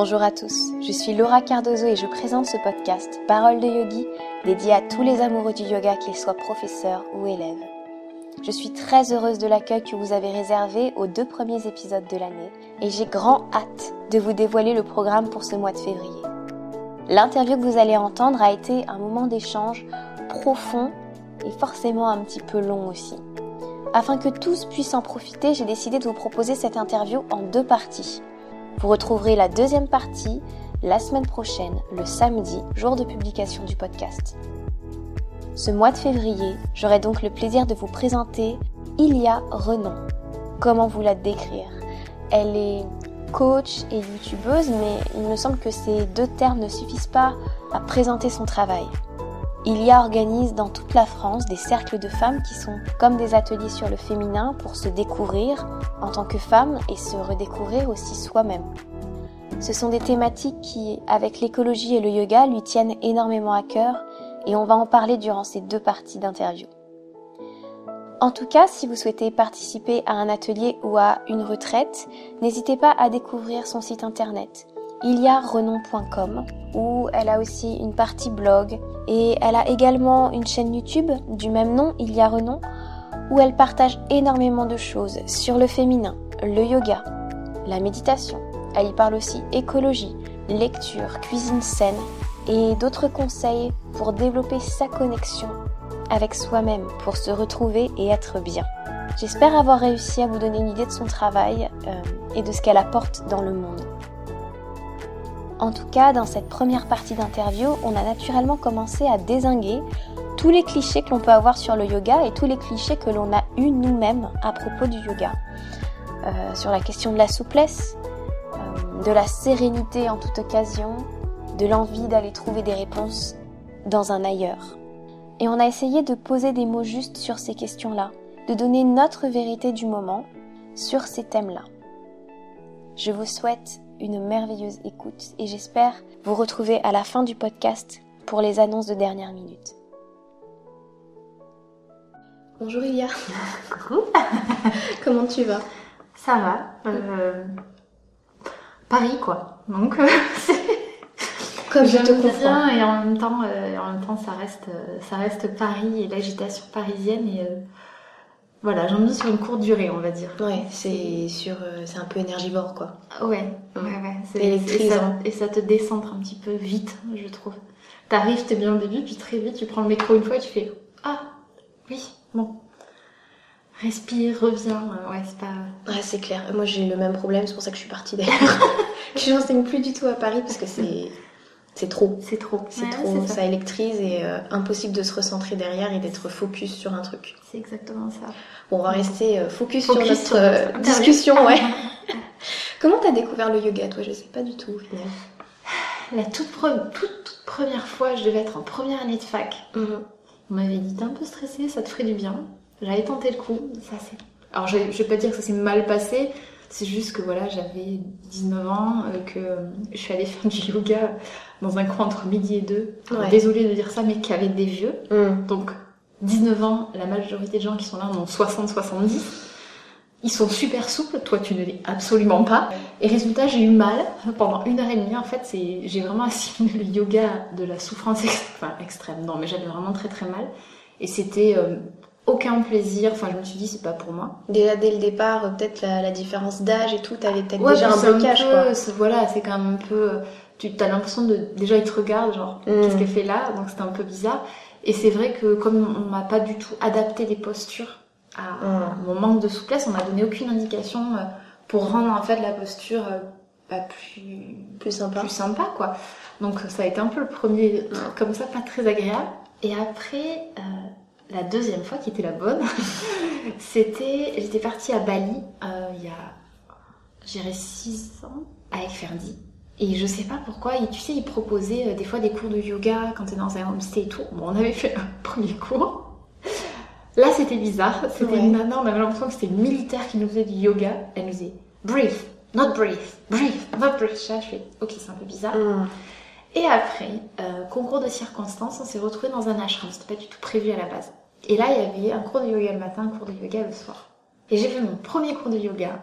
Bonjour à tous, je suis Laura Cardozo et je présente ce podcast Parole de Yogi dédié à tous les amoureux du yoga, qu'ils soient professeurs ou élèves. Je suis très heureuse de l'accueil que vous avez réservé aux deux premiers épisodes de l'année et j'ai grand hâte de vous dévoiler le programme pour ce mois de février. L'interview que vous allez entendre a été un moment d'échange profond et forcément un petit peu long aussi. Afin que tous puissent en profiter, j'ai décidé de vous proposer cette interview en deux parties. Vous retrouverez la deuxième partie la semaine prochaine, le samedi, jour de publication du podcast. Ce mois de février, j'aurai donc le plaisir de vous présenter Ilia Renon. Comment vous la décrire? Elle est coach et youtubeuse, mais il me semble que ces deux termes ne suffisent pas à présenter son travail. Ilia organise dans toute la France des cercles de femmes qui sont comme des ateliers sur le féminin pour se découvrir en tant que femme et se redécouvrir aussi soi-même. Ce sont des thématiques qui, avec l'écologie et le yoga, lui tiennent énormément à cœur et on va en parler durant ces deux parties d'interview. En tout cas, si vous souhaitez participer à un atelier ou à une retraite, n'hésitez pas à découvrir son site internet iliarenon.com où elle a aussi une partie blog et elle a également une chaîne YouTube du même nom, Ilia Renon, où elle partage énormément de choses sur le féminin, le yoga, la méditation. Elle y parle aussi écologie, lecture, cuisine saine et d'autres conseils pour développer sa connexion avec soi-même, pour se retrouver et être bien. J'espère avoir réussi à vous donner une idée de son travail euh, et de ce qu'elle apporte dans le monde. En tout cas, dans cette première partie d'interview, on a naturellement commencé à désinguer tous les clichés que l'on peut avoir sur le yoga et tous les clichés que l'on a eus nous-mêmes à propos du yoga. Euh, sur la question de la souplesse, euh, de la sérénité en toute occasion, de l'envie d'aller trouver des réponses dans un ailleurs. Et on a essayé de poser des mots justes sur ces questions-là, de donner notre vérité du moment sur ces thèmes-là. Je vous souhaite une merveilleuse écoute et j'espère vous retrouver à la fin du podcast pour les annonces de dernière minute. Bonjour Ilia. Coucou. Comment tu vas? Ça va. Euh, Paris quoi. Donc euh, comme je te comprends. et en même temps, euh, en même temps, ça reste, ça reste Paris et l'agitation parisienne et voilà, j'en ai sur une courte durée, on va dire. Ouais, c'est sur, euh, c'est un peu énergivore, quoi. Ouais, ouais, ouais. Et ça, et ça te décentre un petit peu vite, je trouve. T'arrives, t'es bien au début, puis très vite, tu prends le métro une fois et tu fais Ah, oui, bon. Respire, reviens. Euh, ouais, c'est pas. Ouais, c'est clair. Moi, j'ai le même problème, c'est pour ça que je suis partie d'ailleurs. je n'enseigne plus du tout à Paris parce que c'est c'est trop. C'est trop. C'est trop. Ça. électrise et euh, impossible de se recentrer derrière et d'être focus sur un truc. C'est exactement ça. Bon, on va rester euh, focus, sur notre euh, discussion, ouais. Comment t'as découvert le yoga, toi? Je sais pas du tout, au final. La toute, toute, première fois, je devais être en première année de fac. Mhm. On m'avait dit, t'es un peu stressée, ça te ferait du bien. J'avais tenté le coup. Ça, c'est... Alors, je, je vais pas dire que ça s'est mal passé, c'est juste que voilà, j'avais 19 ans, euh, que je suis allée faire du yoga dans un coin entre midi et deux. Désolée de dire ça, mais qu'avec des vieux. Mm. Donc, 19 ans, la majorité de gens qui sont là ont 60-70. Ils sont super souples, toi tu ne l'es absolument pas. Et résultat, j'ai eu mal pendant une heure et demie. En fait, j'ai vraiment assimilé le yoga de la souffrance enfin, extrême. Non, mais j'avais vraiment très très mal. Et c'était euh, aucun plaisir. Enfin, je me suis dit, c'est pas pour moi. Déjà, dès le départ, euh, peut-être la, différence d'âge et tout, t'avais peut-être déjà un blocage, quoi. Voilà, c'est quand même un peu. Tu as l'impression de. Déjà, ils te regardent, genre, mm. qu'est-ce qu'elle fait là? Donc, c'était un peu bizarre. Et c'est vrai que, comme on m'a pas du tout adapté les postures à mm. mon manque de souplesse, on m'a donné aucune indication euh, pour rendre, en fait, la posture euh, pas plus. Plus sympa. Plus sympa, quoi. Donc, ça a été un peu le premier truc mm. comme ça, pas très agréable. Et après, la deuxième fois qui était la bonne, c'était, j'étais partie à Bali euh, il y a, j'irais 6 ans, avec Ferdi. Et je sais pas pourquoi, et tu sais, ils proposaient euh, des fois des cours de yoga quand t'es dans un homestay et tout. Bon, on avait fait un premier cours. Là, c'était bizarre. C'était une nana, on avait l'impression que c'était une militaire qui nous faisait du yoga. Elle nous disait breathe, not breathe, breathe, not breathe. je fais ok, c'est un peu bizarre. Mm. Et après, euh, concours de circonstances, on s'est retrouvés dans un ashram. C'était pas du tout prévu à la base. Et là, il y avait un cours de yoga le matin, un cours de yoga le soir. Et j'ai fait mon premier cours de yoga.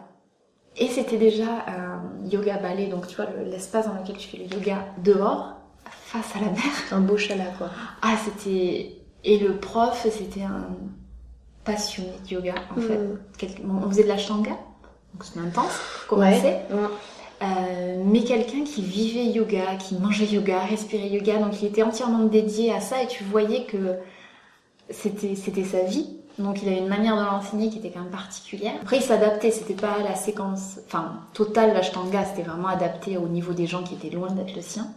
Et c'était déjà un yoga ballet, donc tu vois, l'espace dans lequel tu fais le yoga dehors, face à la mer. Un beau chalet, quoi. Ah, c'était. Et le prof, c'était un passionné de yoga, en fait. Mm. On faisait de la shanga, donc c'était intense commencer. Euh, mais quelqu'un qui vivait yoga, qui mangeait yoga, respirait yoga, donc il était entièrement dédié à ça et tu voyais que c'était c'était sa vie. Donc il avait une manière de l'enseigner qui était quand même particulière. Après il s'adaptait, c'était pas la séquence, enfin totale l'ashtanga, c'était vraiment adapté au niveau des gens qui étaient loin d'être le sien.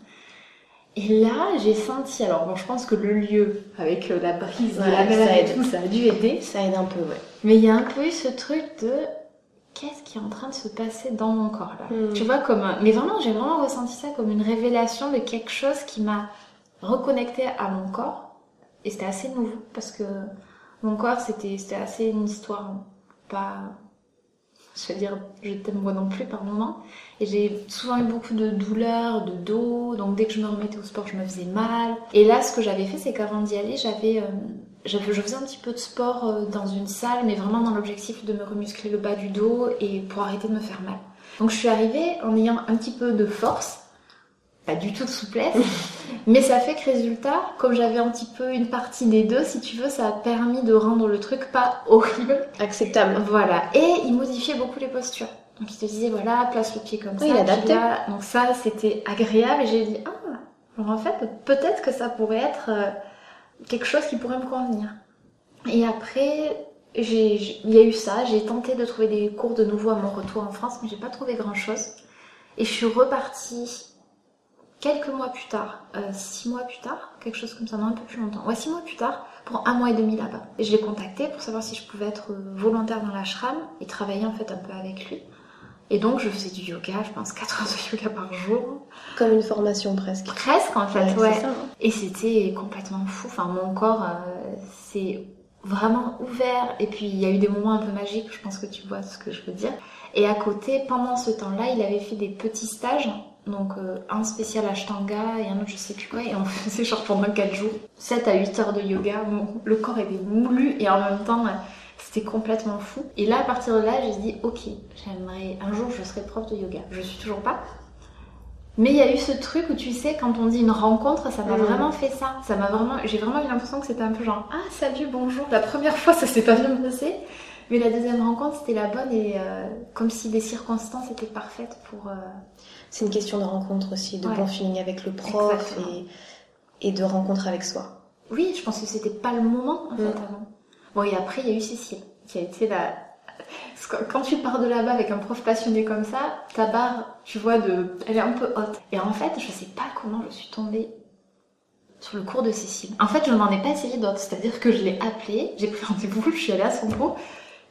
Et là j'ai senti, alors bon je pense que le lieu avec euh, la brise de la mer tout, ça a dû aider. Ça aide un peu, ouais. Mais il y a un peu eu ce truc de qu'est-ce qui est en train de se passer dans mon corps là Hmm. Tu vois comme mais vraiment j'ai vraiment ressenti ça comme une révélation de quelque chose qui m'a reconnecté à mon corps. Et c'était assez nouveau parce que mon corps c'était c'était assez une histoire pas je veux dire je t'aime moi non plus par moment. Et j'ai souvent eu beaucoup de douleurs de dos. Donc dès que je me remettais au sport je me faisais mal. Et là ce que j'avais fait c'est qu'avant d'y aller j'avais euh, je, je faisais un petit peu de sport euh, dans une salle, mais vraiment dans l'objectif de me remuscler le bas du dos et pour arrêter de me faire mal. Donc je suis arrivée en ayant un petit peu de force, pas du tout de souplesse, mais ça fait que résultat, comme j'avais un petit peu une partie des deux, si tu veux, ça a permis de rendre le truc pas horrible. Acceptable. Voilà. Et il modifiait beaucoup les postures. Donc il te disait voilà, place le pied comme Oui, ça. il adaptait. là. Donc ça, c'était agréable et j'ai dit ah, alors en fait, peut-être que ça pourrait être euh, quelque chose qui pourrait me convenir. Et après, il y a eu ça. J'ai tenté de trouver des cours de nouveau à mon retour en France, mais j'ai pas trouvé grand chose. Et je suis repartie quelques mois plus tard, euh, six mois plus tard, quelque chose comme ça, non un peu plus longtemps. Ouais, six mois plus tard, pour un mois et demi là-bas. Et je l'ai contacté pour savoir si je pouvais être euh, volontaire dans l'ashram et travailler en fait un peu avec lui. Et donc je faisais du yoga, je pense 4 heures de yoga par jour. Comme une formation presque. Presque en fait, Ouais, ouais. c'est ça, hein. Et c'était complètement fou. Enfin, mon corps euh, s'est vraiment ouvert. Et puis, il y a eu des moments un peu magiques. Je pense que tu vois ce que je veux dire. Et à côté, pendant ce temps-là, il avait fait des petits stages. Donc, euh, un spécial Ashtanga et un autre, je sais plus quoi. Et on faisait genre pendant 4 jours. 7 à 8 heures de yoga. Mon- le corps était moulu et en même temps, c'était complètement fou. Et là, à partir de là, j'ai dit, ok, j'aimerais, un jour, je serai prof de yoga. Je suis toujours pas. Mais il y a eu ce truc où tu sais, quand on dit une rencontre, ça m'a Mm. vraiment fait ça. Ça m'a vraiment, j'ai vraiment eu l'impression que c'était un peu genre ah salut bonjour. La première fois ça s'est pas bien passé, mais la deuxième rencontre c'était la bonne et euh, comme si les circonstances étaient parfaites pour. euh, C'est une question de rencontre aussi, de Ouais. bon feeling avec le prof et, et de rencontre avec soi. Oui, je pense que c'était pas le moment en fait Mm. avant. Bon et après il y a eu Cécile qui a été la. Quand tu pars de là-bas avec un prof passionné comme ça, ta barre, tu vois, de, elle est un peu haute. Et en fait, je sais pas comment je suis tombée sur le cours de Cécile. En fait, je n'en ai pas essayé d'autres. C'est-à-dire que je l'ai appelée, j'ai pris rendez-vous, je suis allée à son cours.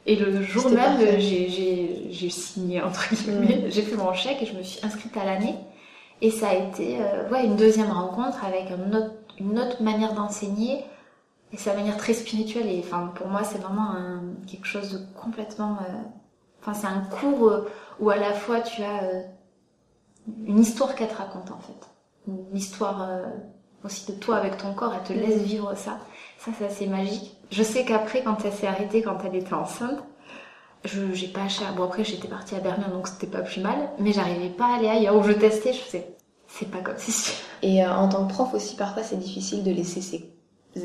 Et le jour même, j'ai- signé, entre guillemets, j'ai fait mon chèque et je me suis inscrite à l'année. Et ça a été euh, ouais, une deuxième rencontre avec un autre- une autre manière d'enseigner. Et c'est la manière très spirituelle. Et enfin, pour moi, c'est vraiment un- quelque chose de complètement. euh, Enfin, c'est un cours euh, où à la fois tu as euh, une histoire qu'elle te raconte en fait. Une histoire euh, aussi de toi avec ton corps. Elle te laisse vivre ça. Ça, c'est assez magique. Je sais qu'après, quand elle s'est arrêtée, quand elle était enceinte, je j'ai pas cher. Bon après, j'étais partie à Berlin, donc c'était pas plus mal. Mais j'arrivais pas à aller ailleurs. Où je testais, je faisais. C'est pas comme si. Et euh, en tant que prof aussi, parfois c'est difficile de laisser ses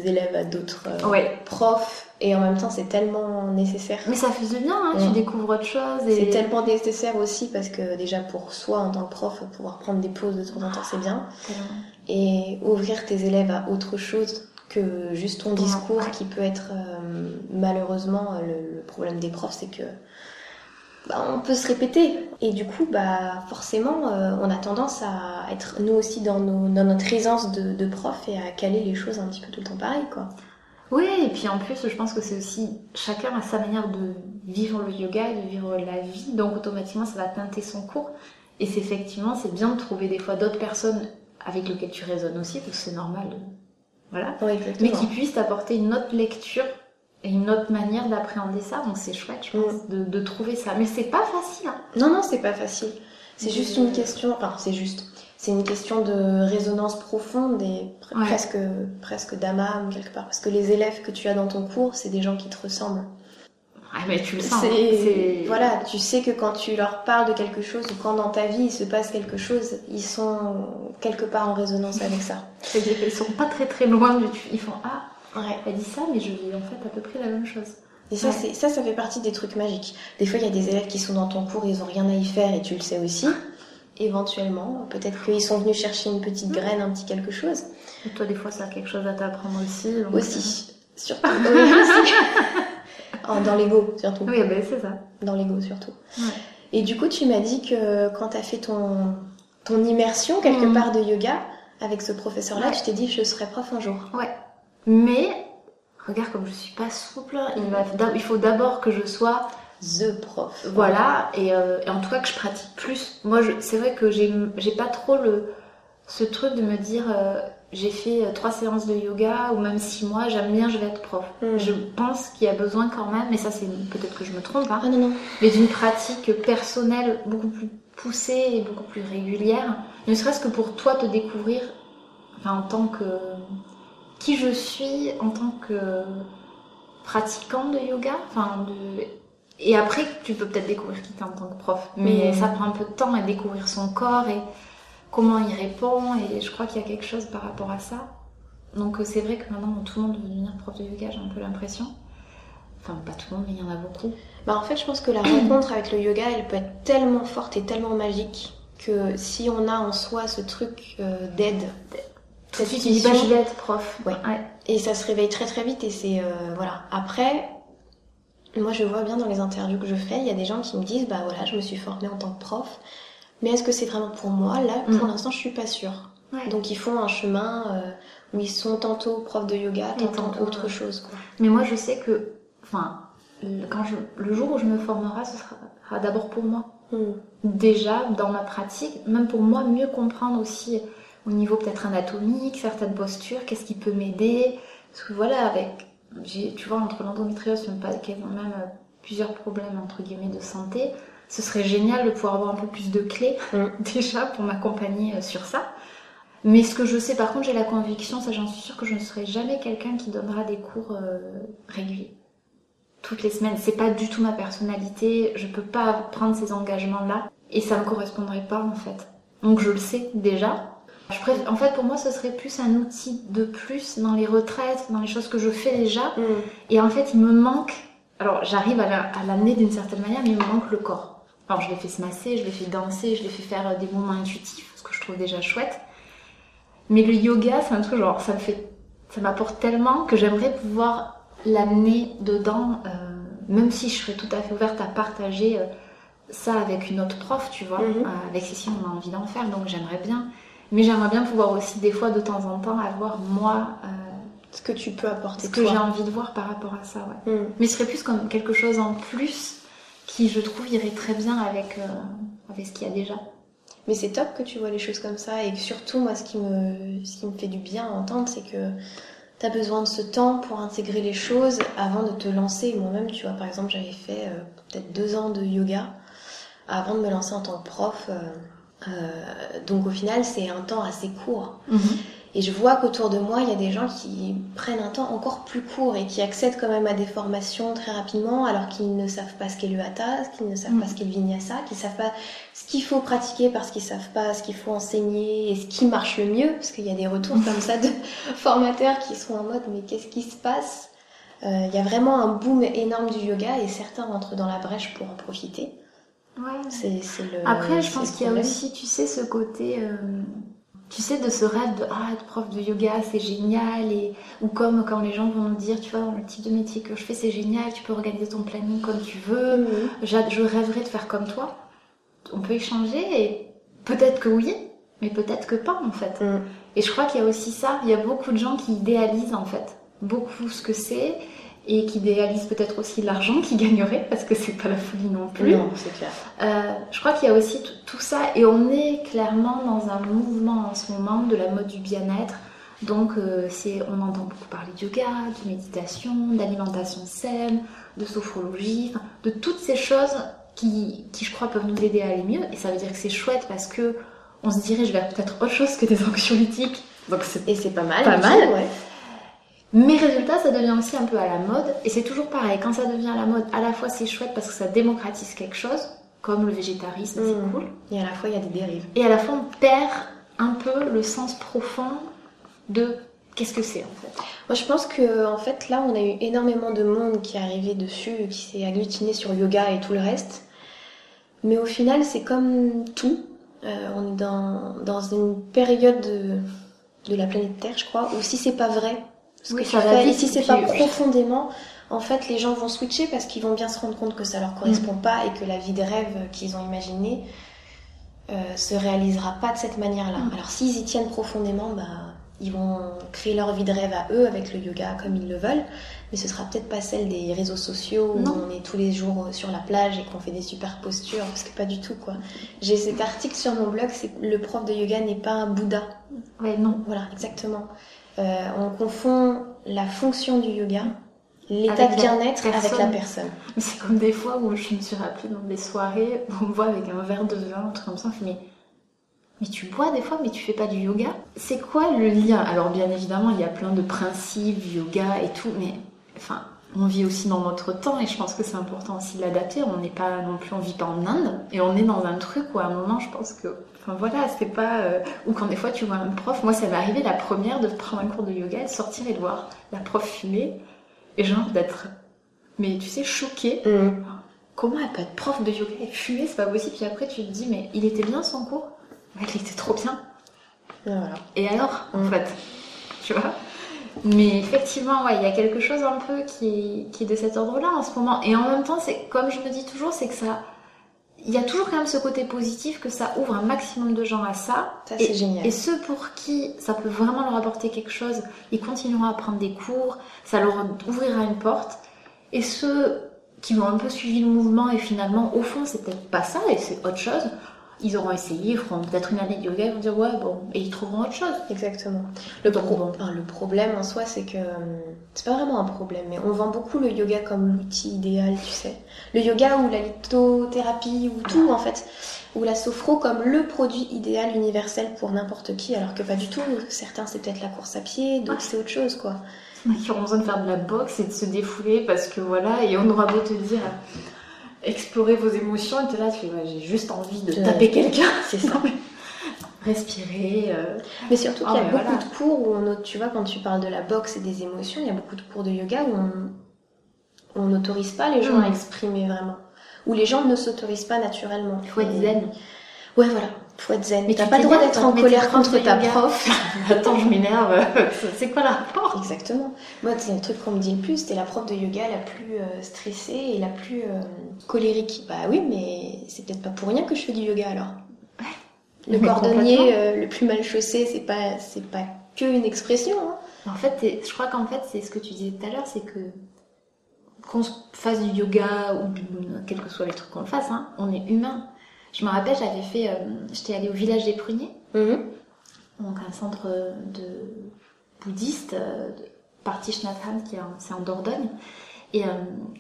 élèves à d'autres euh, Ouais. profs. Et en même temps, c'est tellement nécessaire. Mais ça fait du bien, hein. Tu découvres autre chose. Et... C'est tellement nécessaire aussi parce que déjà pour soi en tant que prof, pouvoir prendre des pauses de temps en temps, c'est bien. Et ouvrir tes élèves à autre chose que juste ton discours qui peut être euh, malheureusement le, le problème des profs, c'est que bah, on peut se répéter. Et du coup, bah, forcément, euh, on a tendance à être nous aussi dans, nos, dans notre aisance de, de prof et à caler les choses un petit peu tout le temps pareil, quoi. Oui, et puis en plus, je pense que c'est aussi chacun a sa manière de vivre le yoga et de vivre la vie, donc automatiquement ça va teinter son cours. Et c'est effectivement, c'est bien de trouver des fois d'autres personnes avec lesquelles tu raisonnes aussi, parce que c'est normal. Voilà. Oui. Mais qui puissent t'apporter une autre lecture et une autre manière d'appréhender ça, donc c'est chouette, je pense, de, de trouver ça. Mais c'est pas facile, hein. Non, non, c'est pas facile. C'est juste une question, enfin, c'est juste. C'est une question de résonance profonde et pre- Ouais. presque, presque d'âme quelque part. Parce que les élèves que tu as dans ton cours, c'est des gens qui te ressemblent. Ah, mais tu le sens. Hein. Voilà, tu sais que quand tu leur parles de quelque chose ou quand dans ta vie il se passe quelque chose, ils sont quelque part en résonance avec ça. Ils sont pas très très loin du. Ils font Ah, ouais. elle dit ça, mais je vis en fait à peu près la même chose. Et ça, ça, ça fait partie des trucs magiques. Des fois, il y a des élèves qui sont dans ton cours, ils ont rien à y faire et tu le sais aussi. Éventuellement, peut-être qu'ils sont venus chercher une petite mm. graine, un petit quelque chose. Et toi, des fois, ça a quelque chose à t'apprendre aussi. aussi, euh, surtout. dans l'ego, surtout. Oui, ben c'est ça. Dans l'ego, surtout. Et du coup, tu m'as dit que quand tu as fait ton, ton immersion quelque mm. part de yoga avec ce professeur-là, tu t'es dit je serai prof un jour. Ouais. Mais, regarde comme je suis pas souple, il, il faut d'abord que je sois the prof. Voilà, euh, et, en tout cas que je pratique plus. Moi, c'est vrai que j'ai pas trop le, ce truc de me dire euh, j'ai fait euh, trois séances de yoga ou même six mois, j'aime bien, je vais être prof. Hmm. Je pense qu'il y a besoin quand même, mais ça c'est peut-être que je me trompe, hein, ah, non, non. mais d'une pratique personnelle beaucoup plus poussée et beaucoup plus régulière. Ne serait-ce que pour toi te découvrir, enfin en tant que qui je suis en tant que pratiquant de yoga, enfin de et après tu peux peut-être découvrir qui t'es en tant que prof, mais hmm. ça prend un peu de temps à découvrir son corps et comment il répond et je crois qu'il y a quelque chose par rapport à ça. Donc euh, c'est vrai que maintenant tout le monde veut devenir prof de yoga, j'ai un peu l'impression. Enfin pas tout le monde mais il y en a beaucoup. Bah en fait je pense que la rencontre avec le yoga elle peut être tellement forte et tellement magique que si on a en soi ce truc euh, d'aide, tout de suite tu dis bah je vais être prof. Ouais. Et ça se réveille très très vite et c'est euh, voilà. Après moi je vois bien dans les interviews que je fais, il y a des gens qui me disent bah voilà je me suis formée en tant que prof mais est-ce que c'est vraiment pour moi? Là, pour mm. l'instant, je suis pas sûre. Donc ils font un chemin euh, où ils sont tantôt profs de yoga, tantôt, autre chose. Quoi. Mais moi, je sais que, enfin, quand je, le jour où je me formerai, ce sera d'abord pour moi. Mm. Déjà, dans ma pratique, même pour moi, mieux comprendre aussi au niveau peut-être anatomique, certaines postures, qu'est-ce qui peut m'aider? Parce que voilà, avec, tu vois, entre l'endométriose, même euh, plusieurs problèmes, entre guillemets, de santé, ce serait génial de pouvoir avoir un peu plus de clés mm. déjà pour m'accompagner euh, sur ça. Mais ce que je sais, par contre, j'ai la conviction, ça j'en suis sûre, que je ne serai jamais quelqu'un qui donnera des cours euh, réguliers. Toutes les semaines. C'est pas du tout ma personnalité. Je peux pas prendre ces engagements-là. Et ça me correspondrait pas, en fait. Donc je le sais déjà. Je. En fait, pour moi, ce serait plus un outil de plus dans les retraites, dans les choses que je fais déjà. Mm. Et en fait, il me manque. Alors, j'arrive à l'amener d'une certaine manière, mais il me manque le corps. Alors je l'ai fait se masser, je l'ai fait danser, je l'ai fait faire des mouvements intuitifs, ce que je trouve déjà chouette. Mais le yoga, c'est un truc genre, ça me fait, ça m'apporte tellement que j'aimerais pouvoir l'amener dedans, euh, même si je serais tout à fait ouverte à partager euh, ça avec une autre prof, tu vois. Mhm. Euh, avec Cécile, on a envie d'en faire, donc j'aimerais bien. Mais j'aimerais bien pouvoir aussi, des fois, de temps en temps, avoir moi. ce que tu peux apporter. Ce que j'ai envie de voir par rapport à ça, ouais. Mhm. Mais ce serait plus comme quelque chose en plus qui je trouve irait très bien avec, euh, avec ce qu'il y a déjà. Mais c'est top que tu vois les choses comme ça et surtout moi ce qui me, ce qui me fait du bien à entendre c'est que tu as besoin de ce temps pour intégrer les choses avant de te lancer. Moi-même tu vois par exemple j'avais fait euh, peut-être deux ans de yoga avant de me lancer en tant que prof. Euh, donc au final c'est un temps assez court. Mhm. Et je vois qu'autour de moi, il y a des gens qui prennent un temps encore plus court et qui accèdent quand même à des formations très rapidement alors qu'ils ne savent pas ce qu'est le hatha, qu'ils ne savent pas ce qu'est le vinyasa, qu'ils savent pas ce qu'il faut pratiquer parce qu'ils savent pas ce qu'il faut enseigner et ce qui marche le mieux. Parce qu'il y a des retours comme ça de formateurs qui sont en mode mais qu'est-ce qui se passe? Euh, Il y a vraiment un boom énorme du yoga et certains rentrent dans la brèche pour en profiter. Ouais. C'est, le, Après, je pense qu'il y a aussi, tu sais, ce côté... Euh tu sais, de ce rêve de ah, être prof de yoga, c'est génial. Et, ou comme quand les gens vont nous dire, tu vois, le type de métier que je fais, c'est génial, tu peux organiser ton planning comme tu veux. Mhm. Je rêverais de faire comme toi. On peut échanger et peut-être que oui, mais peut-être que pas en fait. Mhm. Et je crois qu'il y a aussi ça. Il y a beaucoup de gens qui idéalisent en fait beaucoup ce que c'est et qui idéalise peut-être aussi l'argent qu'ils gagneraient parce que c'est pas la folie non plus. Non, c'est clair. Euh, je crois qu'il y a aussi tout ça et on est clairement dans un mouvement en ce moment de la mode du bien-être. Donc euh, c'est, on entend beaucoup parler de yoga, de méditation, d'alimentation saine, de sophrologie, de toutes ces choses qui, qui, je crois peuvent nous aider à aller mieux. Et ça veut dire que c'est chouette parce que on se dirige vers peut-être autre chose que des anxiolytiques. Donc et c'est pas mal. Pas mal. Ouais. Mais résultat, ça devient aussi un peu à la mode. Et c'est toujours pareil, quand ça devient à la mode, à la fois c'est chouette parce que ça démocratise quelque chose, comme le végétarisme, c'est Mm. cool. Et à la fois, il y a des dérives. Et à la fois, on perd un peu le sens profond de qu'est-ce que c'est en fait. Moi, je pense que en fait, là, on a eu énormément de monde qui est arrivé dessus, qui s'est agglutiné sur yoga et tout le reste. Mais au final, c'est comme tout. Euh, on est dans, dans une période de, de la planète Terre, je crois, où si c'est pas vrai, ce Oui, que ça tu va fais, et vite, si c'est pas profondément, en fait, les gens vont switcher parce qu'ils vont bien se rendre compte que ça leur correspond pas et que la vie de rêve qu'ils ont imaginée euh, se réalisera pas de cette manière-là. Mm. Alors s'ils y tiennent profondément, bah ils vont créer leur vie de rêve à eux avec le yoga comme ils le veulent, mais ce sera peut-être pas celle des réseaux sociaux où Non. on est tous les jours sur la plage et qu'on fait des super postures, parce que pas du tout quoi. J'ai cet article sur mon blog, c'est le prof de yoga n'est pas un Bouddha. Ouais, non. Voilà, exactement. Euh, on confond la fonction du yoga, l'état de bien-être avec la personne. C'est comme des fois où je me suis rappelée dans des soirées où on me voit avec un verre de vin, un truc comme ça, on fait mais, mais tu bois des fois, mais tu fais pas du yoga? C'est quoi le lien? Alors bien évidemment, il y a plein de principes yoga et tout, mais enfin, on vit aussi dans notre temps et je pense que c'est important aussi de l'adapter. On n'est pas non plus, on vit pas en Inde et on est dans un truc où à un moment, je pense que, enfin voilà, c'est pas euh, ou quand des fois tu vois un prof. Moi, ça m'est arrivé la première de prendre un cours de yoga, et de sortir et de voir la prof fumer et genre d'être, mais tu sais, choquée comment elle peut être prof de yoga et fumer, c'est pas possible. Puis après, tu te dis, mais il était bien son cours Ouais, il était trop bien. Voilà. Et alors, en Mm. fait, tu vois? Mais effectivement, ouais, il y a quelque chose un peu qui, qui est de cet ordre-là en ce moment. Et en même temps, c'est comme je me dis toujours, c'est que ça. Il y a toujours quand même ce côté positif que ça ouvre un maximum de gens à ça. Ça, Et- c'est génial. Et ceux pour qui ça peut vraiment leur apporter quelque chose, ils continueront à prendre des cours, ça leur ouvrira une porte. Et ceux qui ont un peu suivi le mouvement et finalement, au fond, c'est peut-être pas ça et c'est autre chose, ils auront essayé, ils feront peut-être une année de yoga, ils vont dire ouais, bon, et ils trouveront autre chose. Exactement. Le, Donc, pro- bon. enfin, le problème en soi, c'est que hum, c'est pas vraiment un problème, mais on vend beaucoup le yoga comme l'outil idéal, tu sais. Le yoga ou la lithothérapie ou tout en fait, ou la sophro comme le produit idéal universel pour n'importe qui, alors que pas du tout. Certains c'est peut-être la course à pied, d'autres c'est autre chose quoi. Qui auront besoin de faire de la boxe et de se défouler parce que voilà, et on aura beau te dire explorer vos émotions, et t'es là, tu fais ouais, j'ai juste envie de taper quelqu'un, C'est ça. respirer. euh, Mais surtout Ah, qu'il y a mais beaucoup voilà. de cours où on, tu vois, quand tu parles de la boxe et des émotions, il y a beaucoup de cours de yoga où on on n'autorise pas les gens Mm. à exprimer vraiment. Où les gens ne s'autorisent pas naturellement. Il faut être Et- zen. Ouais, voilà. Faut être zen. Mais t'as pas le droit d'être en colère contre ta yoga. prof. Attends, je m'énerve. C'est quoi le rapport Exactement. Moi, c'est le truc qu'on me dit le plus. T'es la prof de yoga la plus euh, stressée et la plus euh, colérique. Bah oui, mais c'est peut-être pas pour rien que je fais du yoga alors. Le Mais cordonnier euh, le plus mal chaussé, c'est pas, c'est pas que une expression. Hein. En fait, je crois qu'en fait, c'est ce que tu disais tout à l'heure, c'est que qu'on se fasse du yoga ou du, quels que soient les trucs qu'on fasse, hein, on est humain. Je me rappelle, j'avais fait, euh, j'étais allée au village des pruniers, Mhm. donc un centre de bouddhiste, euh, de Partichnathan, qui est en, c'est en Dordogne. Et, euh,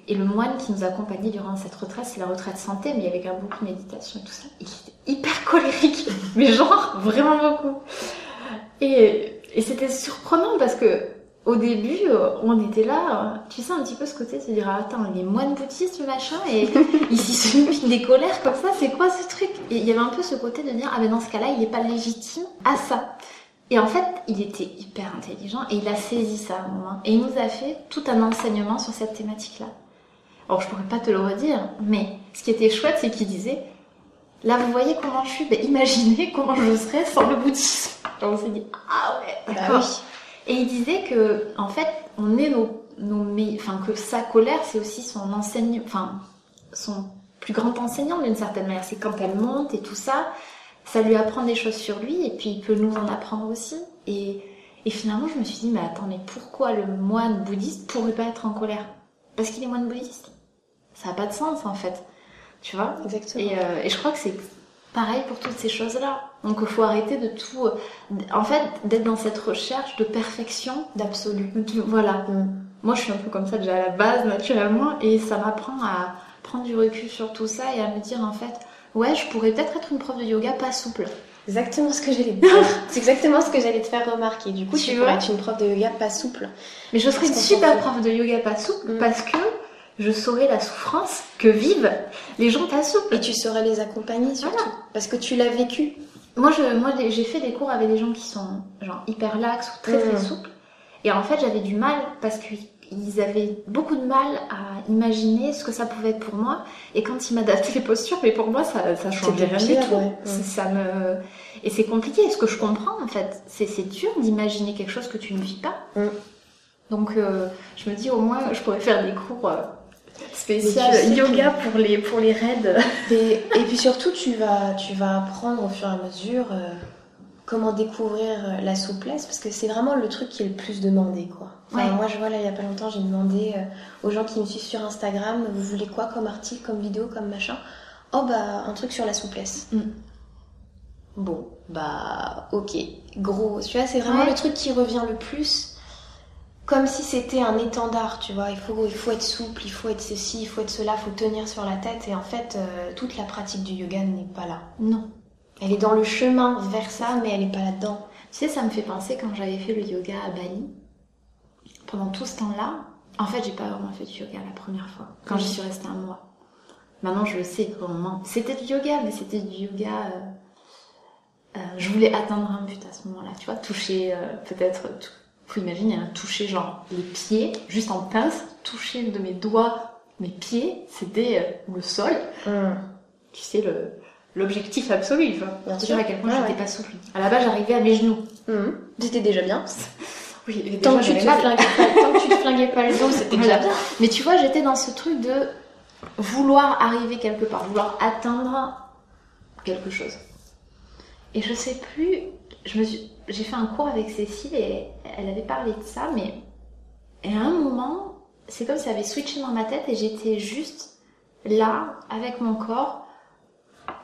et le moine qui nous accompagnait durant cette retraite, c'est la retraite santé, mais avec un beaucoup de méditation et tout ça. Il était hyper colérique, mais genre vraiment beaucoup. Et, et c'était surprenant parce que au début, euh, on était là, euh, tu sais, un petit peu ce côté, se dire, ah, attends, il est moine bouddhiste, machin, et ici se met des colères comme ça, c'est quoi ce truc? Et il y avait un peu ce côté de dire, ah, mais dans ce cas-là, il n'est pas légitime à ça. Et en fait, il était hyper intelligent et il a saisi ça à un moment. Et il nous a fait tout un enseignement sur cette thématique-là. Alors, je pourrais pas te le redire, mais ce qui était chouette, c'est qu'il disait, là, vous voyez comment je suis? Ben, Imaginez comment je serais sans le bouddhisme. Et on s'est dit, ah ouais, Bah d'accord. oui. Et il disait que, en fait, on est nos, nos enfin, que sa colère, c'est aussi son enseigne, enfin, son plus grand enseignant d'une certaine manière. C'est quand elle monte et tout ça, ça lui apprend des choses sur lui et puis il peut nous en apprendre aussi. Et, et finalement, je me suis dit, mais attends, mais pourquoi le moine bouddhiste pourrait pas être en colère? Parce qu'il est moine bouddhiste. Ça n'a pas de sens, en fait. Tu vois? Exactement. et, euh, et je crois que c'est pareil pour toutes ces choses-là. Donc il faut arrêter de tout. euh, En fait, d'être dans cette recherche de perfection. D'absolu. de- Voilà. Mm. Moi, je suis un peu comme ça déjà à la base, naturellement, et ça m'apprend à prendre du recul sur tout ça et à me dire en fait, ouais, je pourrais peut-être être une prof de yoga pas souple. Exactement ce que j'allais te c'est exactement ce que j'allais te faire remarquer. Du coup, tu, Tu pourrais être une prof de yoga pas souple. Mais je serais une super prof de yoga pas souple Mm. parce que je saurais la souffrance que vivent les gens souples. Et tu saurais les accompagner surtout. Parce que tu l'as vécu. Moi, je, moi, j'ai fait des cours avec des gens qui sont genre hyper laxes ou très très Mm. souples. Et en fait, j'avais du mal parce qu'ils avaient beaucoup de mal à imaginer ce que ça pouvait être pour moi. Et quand ils m'adaptaient les postures, mais pour moi, ça, ça changeait rien du tout. ouais. C'est- Ça me... Et c'est compliqué. Ce que je comprends, en fait, c'est c'est dur d'imaginer quelque chose que tu ne vis pas. Mm. Donc, euh, je me dis, au moins, je pourrais faire des cours euh, tu sais yoga pour les, pour les raids. Et, et puis surtout, tu vas, tu vas apprendre au fur et à mesure euh, comment découvrir euh, la souplesse, parce que c'est vraiment le truc qui est le plus demandé, quoi. Enfin, Ouais. Moi, je vois là, il y a pas longtemps, j'ai demandé euh, aux gens qui me suivent sur Instagram, vous voulez quoi comme article, comme vidéo, comme machin? Oh bah, un truc sur la souplesse. Mm. Bon, bah, ok, gros. Tu vois, c'est vraiment Ouais. le truc qui revient le plus. Comme si c'était un étendard, tu vois. Il faut, il faut être souple, il faut être ceci, il faut être cela, il faut tenir sur la tête. Et en fait, euh, toute la pratique du yoga n'est pas là. Non. Elle est dans le chemin vers ça, mais elle n'est pas là-dedans. Tu sais, ça me fait penser quand j'avais fait le yoga à Bali. Pendant tout ce temps-là, en fait, j'ai pas vraiment fait du yoga la première fois. Quand j'y suis restée un mois. Maintenant, je le sais vraiment. C'était du yoga, mais c'était du yoga. euh, euh, je voulais atteindre un but à ce moment-là, tu vois, toucher euh, peut-être. tout- Faut imaginer, hein, toucher genre les pieds, juste en pince, toucher de mes doigts mes pieds, c'était euh, le sol. Tu sais, le l'objectif absolu. Bien sûr. à quel point Ouais, j'étais ouais. pas souple. À la base, j'arrivais à mes genoux. Mhm. C'était déjà bien. Oui, et Tant déjà, que, tu te pas, tant que tu te flinguais pas le dos, c'était déjà bien. Mais tu vois, j'étais dans ce truc de vouloir arriver quelque part, vouloir atteindre quelque chose. Et je sais plus, je me suis, j'ai fait un cours avec Cécile et elle avait parlé de ça, mais à un moment, c'est comme si ça avait switché dans ma tête et j'étais juste là, avec mon corps,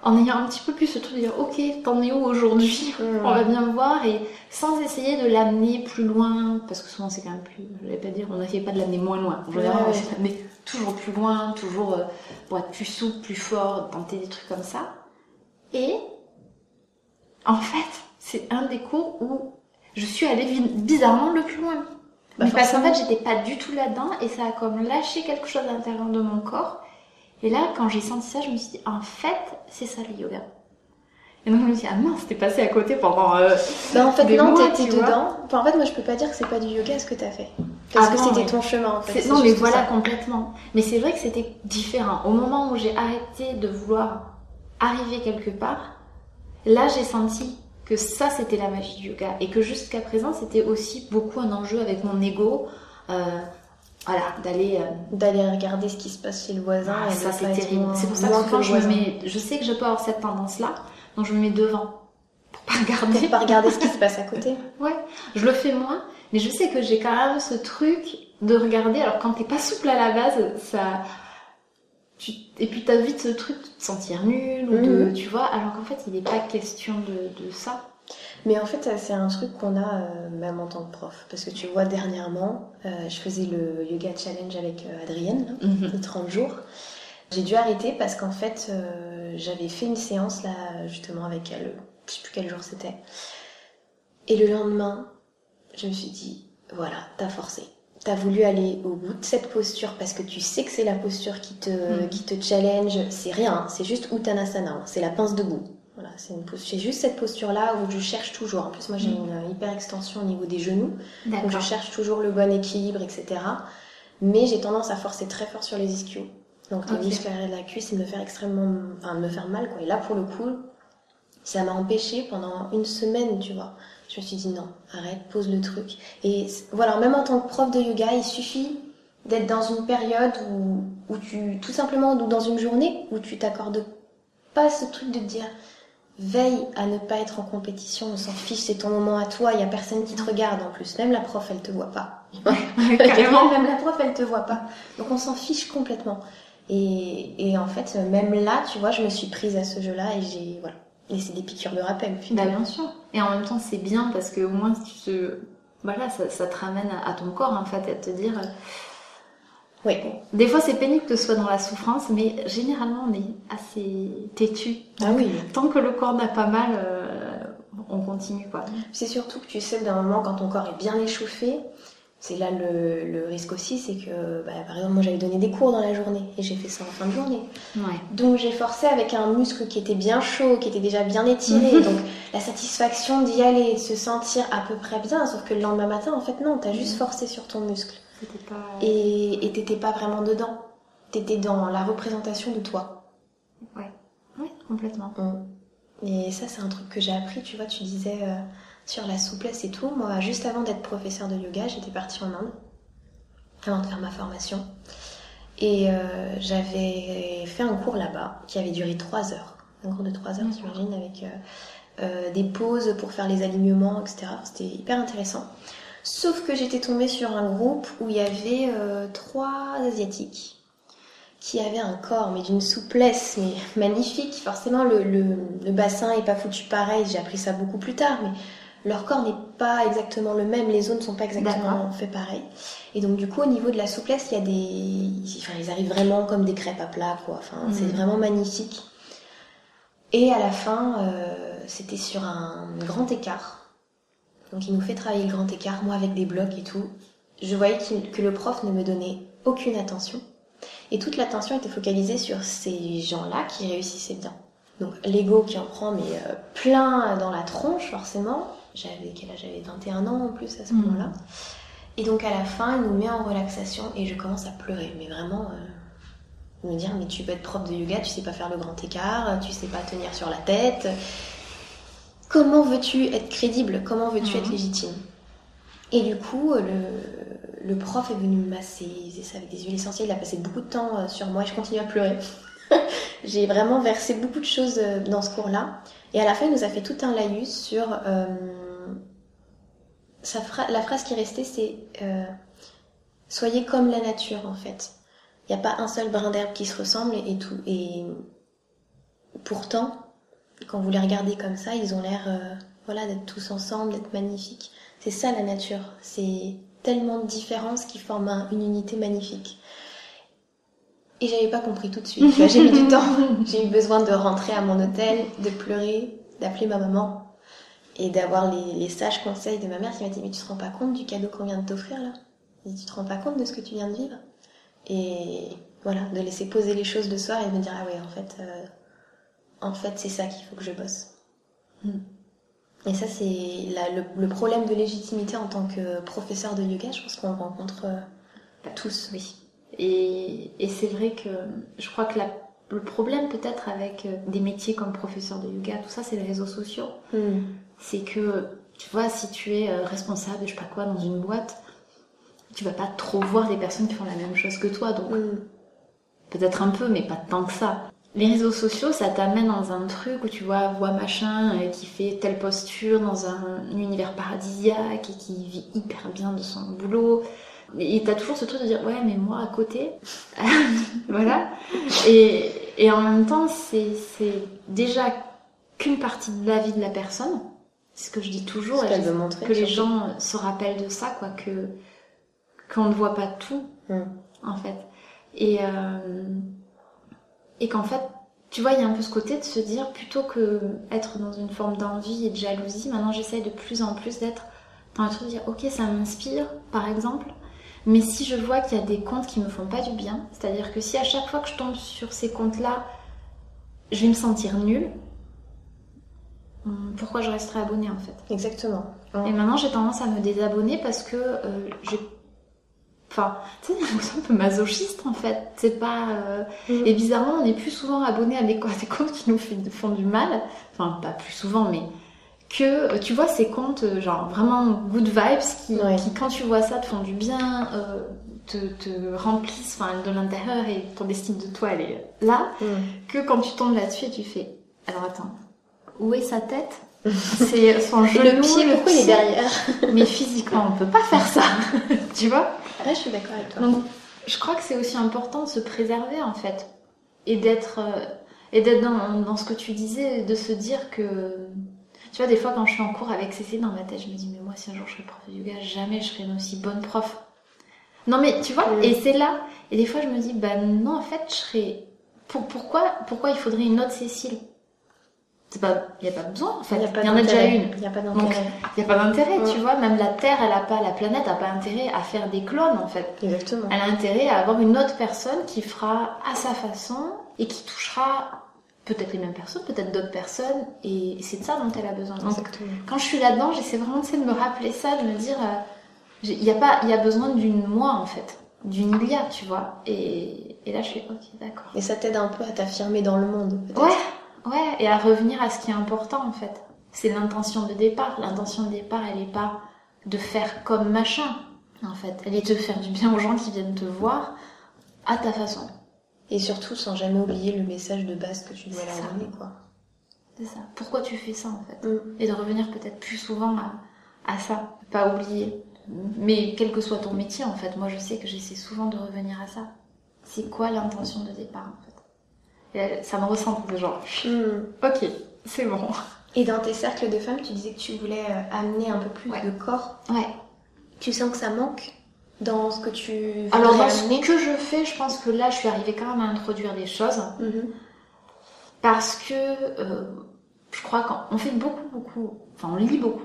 en ayant un petit peu plus ce truc de dire, ok, t'en es où aujourd'hui? On va bien voir et sans essayer de l'amener plus loin, parce que souvent c'est quand même plus, je vais pas dire, on n'essayait pas de l'amener moins loin, en général, Ouais, l'amener toujours plus loin, toujours euh, pour être plus souple, plus fort, tenter des trucs comme ça. Et en fait, c'est un des cours où je suis allée bizarrement le plus loin. Bah, Mais parce qu'en fait, j'étais pas du tout là-dedans et ça a comme lâché quelque chose à l'intérieur de mon corps. Et là, quand j'ai senti ça, je me suis dit, en fait, c'est ça le yoga. Et donc je me suis dit, ah mince, t'es passé à côté pendant... euh, Bah en fait Des non, t'étais dedans. Enfin, en fait moi je peux pas dire que c'est pas du yoga ce que t'as fait. Parce Ah que c'était ton chemin en fait. Non, mais voilà, ça. complètement. Mais c'est vrai que c'était différent. Au moment où j'ai arrêté de vouloir arriver quelque part, là, j'ai senti que ça, c'était la magie du yoga. Et que jusqu'à présent, c'était aussi beaucoup un enjeu avec mon ego. euh, voilà, d'aller... euh, D'aller regarder ce qui se passe chez le voisin ah, et ça, c'est terrible. C'est pour ça que souvent, le je me mets... Je sais que je peux avoir cette tendance-là, donc je me mets devant. Pour pas regarder. Pour pas regarder ce qui se passe à côté. Ouais, je le fais moins, mais je sais que j'ai quand même ce truc de regarder. Alors quand t'es pas souple à la base, ça, tu... et puis t'as vite ce truc de te sentir nul ou de, Mhm. tu vois. Alors qu'en fait, il n'est pas question de, de ça. Mais en fait, c'est un truc qu'on a euh, même en tant que prof. Parce que tu vois, dernièrement, euh, je faisais le yoga challenge avec euh, Adrienne, là, les 30 jours. J'ai dû arrêter parce qu'en fait, j'avais fait une séance là, justement, avec elle. Je sais plus quel jour c'était. Et le lendemain, je me suis dit, voilà, t'as forcé. T'as voulu aller au bout de cette posture parce que tu sais que c'est la posture qui te, Mhm. qui te challenge. C'est rien, hein, c'est juste Uttanasana, hein, c'est la pince debout. Voilà, c'est une j'ai juste cette posture-là où je cherche toujours. En plus, moi, j'ai Mhm. une hyper extension au niveau des genoux. Donc, je cherche toujours le bon équilibre, etc. Mais j'ai tendance à forcer très fort sur les ischios. Donc, les Ok. muscles de la cuisse et de me faire extrêmement, enfin, de me faire mal, quoi. Et là, pour le coup, ça m'a empêché pendant une semaine, tu vois. Je me suis dit non, arrête, pose le truc. Et voilà, même en tant que prof de yoga, il suffit d'être dans une période où, où tu, tout simplement, ou dans une journée où tu t'accordes pas ce truc de te dire veille à ne pas être en compétition, on s'en fiche, c'est ton moment à toi, il y a personne qui te regarde en plus. Même la prof, elle te voit pas. Carrément. Même la prof, elle te voit pas. Donc on s'en fiche complètement. Et, et en fait, même là, tu vois, je me suis prise à ce jeu-là et j'ai, voilà. Et c'est des piqûres de rappel, Bah, finalement. bien sûr. Et en même temps, c'est bien parce que au moins, tu te, voilà, ça, ça te ramène à, ton corps en fait, et à te dire. euh, Oui. Des fois, c'est pénible que ce soit dans la souffrance, mais généralement, on est assez têtu. Ah oui. Tant que le corps n'a pas mal, euh, on continue quoi. C'est surtout que tu sais d'un moment quand ton corps est bien échauffé, c'est là le, risque aussi, c'est que, bah, par exemple, moi j'avais donné des cours dans la journée et j'ai fait ça en fin de journée. Donc j'ai forcé avec un muscle qui était bien chaud, qui était déjà bien étiré. donc la satisfaction d'y aller, de se sentir à peu près bien, sauf que le lendemain matin, en fait, non, t'as juste forcé sur ton muscle. Pas... Et t'étais pas vraiment dedans. T'étais dans la représentation de toi. Ouais, ouais, complètement. Mm. Et ça, c'est un truc que j'ai appris, tu vois, tu disais. Euh, sur la souplesse et tout. Moi, juste avant d'être professeur de yoga, j'étais partie en Inde avant de faire ma formation. Et euh, j'avais fait un cours là-bas qui avait duré 3 heures. Un cours de 3 heures, j'imagine, avec euh, euh, des pauses pour faire les alignements, etc. C'était hyper intéressant. Sauf que j'étais tombée sur un groupe où il y avait trois Asiatiques qui avaient un corps, mais d'une souplesse mais magnifique. Forcément, le, le, le bassin est pas foutu pareil. J'ai appris ça beaucoup plus tard, mais leur corps n'est pas exactement le même, les zones ne sont pas exactement faites pareil. Et donc du coup au niveau de la souplesse, il y a des, enfin ils arrivent vraiment comme des crêpes à plat quoi. Enfin c'est mhm. vraiment magnifique. Et à la fin, euh, c'était sur un grand écart. Donc il nous fait travailler le grand écart, moi avec des blocs et tout. Je voyais que le prof ne me donnait aucune attention. Et toute l'attention était focalisée sur ces gens-là qui réussissaient bien. Donc l'ego qui en prend mais euh, plein dans la tronche forcément, j'avais quel âge J'avais 21 ans en plus à ce moment-là. Mm. Et donc à la fin, il nous met en relaxation et je commence à pleurer. Mais vraiment, euh, me dire, mais tu peux être prof de yoga, tu sais pas faire le grand écart, tu sais pas tenir sur la tête. Comment veux-tu être crédible? Comment veux-tu être mm. légitime? Et du coup, le, le, prof est venu me masser, il faisait ça avec des huiles essentielles, il a passé beaucoup de temps euh, sur moi et je continue à pleurer. J'ai vraiment versé beaucoup de choses euh, dans ce cours-là. Et à la fin, il nous a fait tout un laïus sur... Euh, la phrase qui restait, c'est euh, Soyez comme la nature, en fait. Il n'y a pas un seul brin d'herbe qui se ressemble et tout. Et pourtant, quand vous les regardez comme ça, ils ont l'air euh, voilà, d'être tous ensemble, d'être magnifiques. C'est ça la nature. C'est tellement de différences qui forment une unité magnifique. Et j'avais pas compris tout de suite. J'ai mis du temps. J'ai eu besoin de rentrer à mon hôtel, de pleurer, d'appeler ma maman et d'avoir les, sages conseils de ma mère qui m'a dit mais tu te rends pas compte du cadeau qu'on vient de t'offrir là? Tu te rends pas compte de ce que tu viens de vivre? Et voilà, de laisser poser les choses le soir et de me dire ah ouais en fait, euh, en fait c'est ça qu'il faut que je bosse. Hmm. Et ça c'est le, le, problème de légitimité en tant que professeur de yoga, je pense qu'on rencontre euh, tous, oui. Et, et c'est vrai que je crois que le problème peut-être avec euh, des métiers comme professeur de yoga, tout ça, c'est les réseaux sociaux. Hmm. C'est que, tu vois, si tu es euh, responsable, je sais pas quoi, dans une boîte, tu vas pas trop voir des personnes qui font la même chose que toi. Donc, hmm. peut-être un peu, mais pas tant que ça. Les réseaux sociaux, ça t'amène dans un truc où tu vois, vois machin euh, qui fait telle posture dans un univers paradisiaque et qui vit hyper bien de son boulot et t'as toujours ce truc de dire, ouais, mais moi à côté, voilà. Et, et en même temps, c'est déjà qu'une partie de la vie de la personne. C'est ce que je dis toujours. Et montrer, que les gens se rappellent de ça, quoi, que qu'on ne voit pas tout, hmm. en fait. Et, euh, et qu'en fait, tu vois, il y a un peu ce côté de se dire, plutôt que être dans une forme d'envie et de jalousie, maintenant j'essaye de plus en plus d'être dans le truc de dire, ok, ça m'inspire, par exemple, mais si je vois qu'il y a des comptes qui me font pas du bien, c'est-à-dire que si à chaque fois que je tombe sur ces comptes-là, je vais me sentir nulle, pourquoi je resterai abonnée en fait Exactement. Et maintenant j'ai tendance à me désabonner parce que euh, j'ai Enfin, tu sais, un peu masochiste en fait. C'est pas. Euh, mhm. Et bizarrement, on est plus souvent abonné à des, des comptes qui nous font du mal. Enfin, pas plus souvent, mais que euh, tu vois ces comptes euh, genre vraiment good vibes qui, qui quand tu vois ça te font du bien euh, te, te, remplissent enfin de l'intérieur et ton estime de toi elle est là mm. que quand tu tombes là-dessus et tu fais alors attends où est sa tête c'est son genou le pied pourquoi il est derrière mais physiquement on peut pas faire ça tu vois ouais je suis d'accord avec toi donc je crois que c'est aussi important de se préserver en fait et d'être et d'être dans, dans ce que tu disais de se dire que tu vois, des fois, quand je suis en cours avec Cécile dans ma tête, je me dis, mais moi, si un jour je serais prof de yoga, jamais je serais une aussi bonne prof. Non, mais tu vois, et c'est là. Et des fois, je me dis, bah non, en fait, je serais. pourquoi, pourquoi il faudrait une autre Cécile? Il y a pas besoin en fait. Il y y en a déjà une. Il n'y a pas d'intérêt. il y a pas d'intérêt, tu Mm. vois. Même la Terre, elle a pas, la planète a pas intérêt à faire des clones en fait. Exactement. Elle a intérêt à avoir une autre personne qui fera à sa façon et qui touchera peut-être les mêmes personnes, peut-être d'autres personnes, et c'est de ça dont elle a besoin. Donc, Exactement. quand je suis là-dedans, j'essaie vraiment de me rappeler ça, de me dire, euh, il y a pas, il y a besoin d'une moi en fait, d'une Ilia, tu vois. Et, et là, je suis ok, d'accord. Et ça t'aide un peu à t'affirmer dans le monde. Ouais, ouais, et à revenir à ce qui est important en fait. C'est l'intention de départ. L'intention de départ, elle est pas de faire comme machin, en fait. Elle est de faire du bien aux gens qui viennent te voir à ta façon. Et surtout, sans jamais oublier le message de base que tu dois leur donner, quoi. C'est ça. Pourquoi tu fais ça en fait Mm. Et de revenir peut-être plus souvent à, à ça. Pas oublier. Mais quel que soit ton métier en fait, moi je sais que j'essaie souvent de revenir à ça. C'est quoi l'intention de départ en fait? Et ça me ressemble de genre, Mm. ok, c'est bon. Et dans tes cercles de femmes, tu disais que tu voulais euh, amener un peu plus Ouais. de corps. Ouais. Tu sens que ça manque dans ce que tu voudrais Alors dans ce que je fais, je pense que là je suis arrivée quand même à introduire des choses. Mhm. Parce que euh, je crois qu'on fait beaucoup, beaucoup, enfin on lit beaucoup,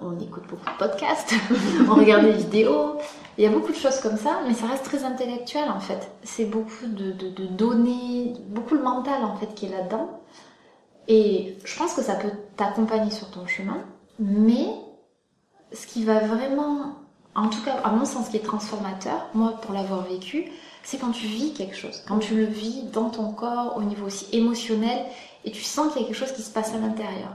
on écoute beaucoup de podcasts, on regarde des vidéos, il y a beaucoup de choses comme ça, mais ça reste très intellectuel en fait. C'est beaucoup de, de, données, beaucoup le mental en fait qui est là-dedans. Et je pense que ça peut t'accompagner sur ton chemin, mais ce qui va vraiment, en tout cas à mon sens, qui est transformateur, moi pour l'avoir vécu, c'est quand tu vis quelque chose, quand tu le vis dans ton corps, au niveau aussi émotionnel, et tu sens qu'il y a quelque chose qui se passe à l'intérieur.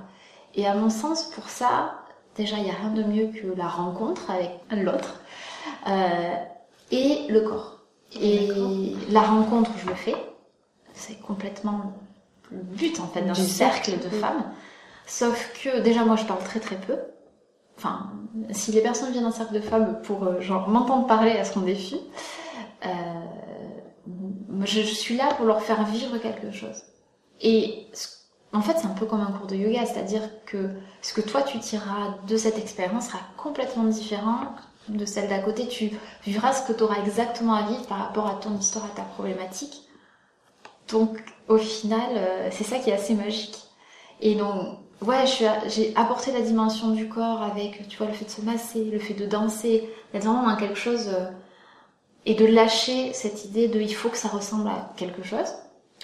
Et à mon sens, pour ça, déjà, il n'y a rien de mieux que la rencontre avec l'autre euh, et le corps. Et la rencontre, je le fais. C'est complètement le but, en fait, d'un Du cercle cercle, de oui. femmes. Sauf que, déjà, moi, je parle très très peu. Enfin, si les personnes viennent d'un cercle de femmes pour, euh, genre, m'entendre parler, elles seront déçues. Euh, je, je suis là pour leur faire vivre quelque chose. Et ce- en fait, c'est un peu comme un cours de yoga, c'est-à-dire que ce que toi tu tireras de cette expérience sera complètement différent de celle d'à côté. Tu vivras ce que tu auras exactement à vivre par rapport à ton histoire, à ta problématique. Donc, au final, euh, c'est ça qui est assez magique. Et donc, ouais, j'ai apporté la dimension du corps avec, tu vois, le fait de se masser, le fait de danser, d'être vraiment dans quelque chose euh, et de lâcher cette idée de il faut que ça ressemble à quelque chose.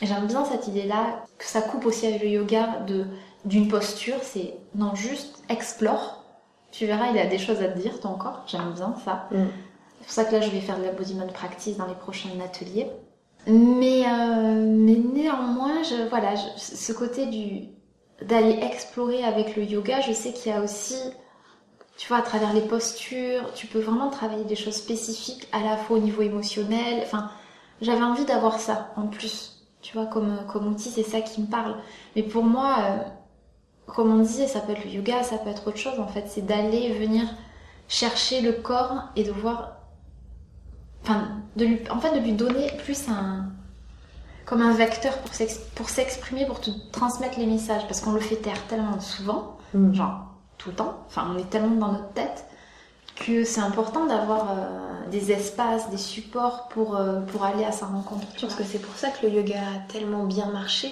J'aime bien cette idée-là, que ça coupe aussi avec le yoga de d'une posture, c'est non, juste explore. Tu verras, il y a des choses à te dire, ton corps, j'aime bien ça. Mm. C'est pour ça que là, je vais faire de la body mind practice dans les prochains ateliers. Mais, euh, mais néanmoins, je, voilà, je- ce côté du d'aller explorer avec le yoga, je sais qu'il y a aussi, tu vois, à travers les postures, tu peux vraiment travailler des choses spécifiques à la fois au niveau émotionnel. Enfin, j'avais envie d'avoir ça en plus, tu vois, comme, comme outil, c'est ça qui me parle. Mais pour moi, euh, comme on disait, ça peut être le yoga, ça peut être autre chose en fait, c'est d'aller venir chercher le corps et de voir, enfin, de lui, en fait, de lui donner plus un, comme un vecteur pour s'ex- pour s'exprimer, pour te transmettre les messages, parce qu'on le fait taire tellement souvent, Mm. genre tout le temps, enfin, on est tellement dans notre tête que c'est important d'avoir euh, des espaces, des supports pour, euh, pour aller à sa rencontre. Je pense que c'est pour ça que le yoga a tellement bien marché.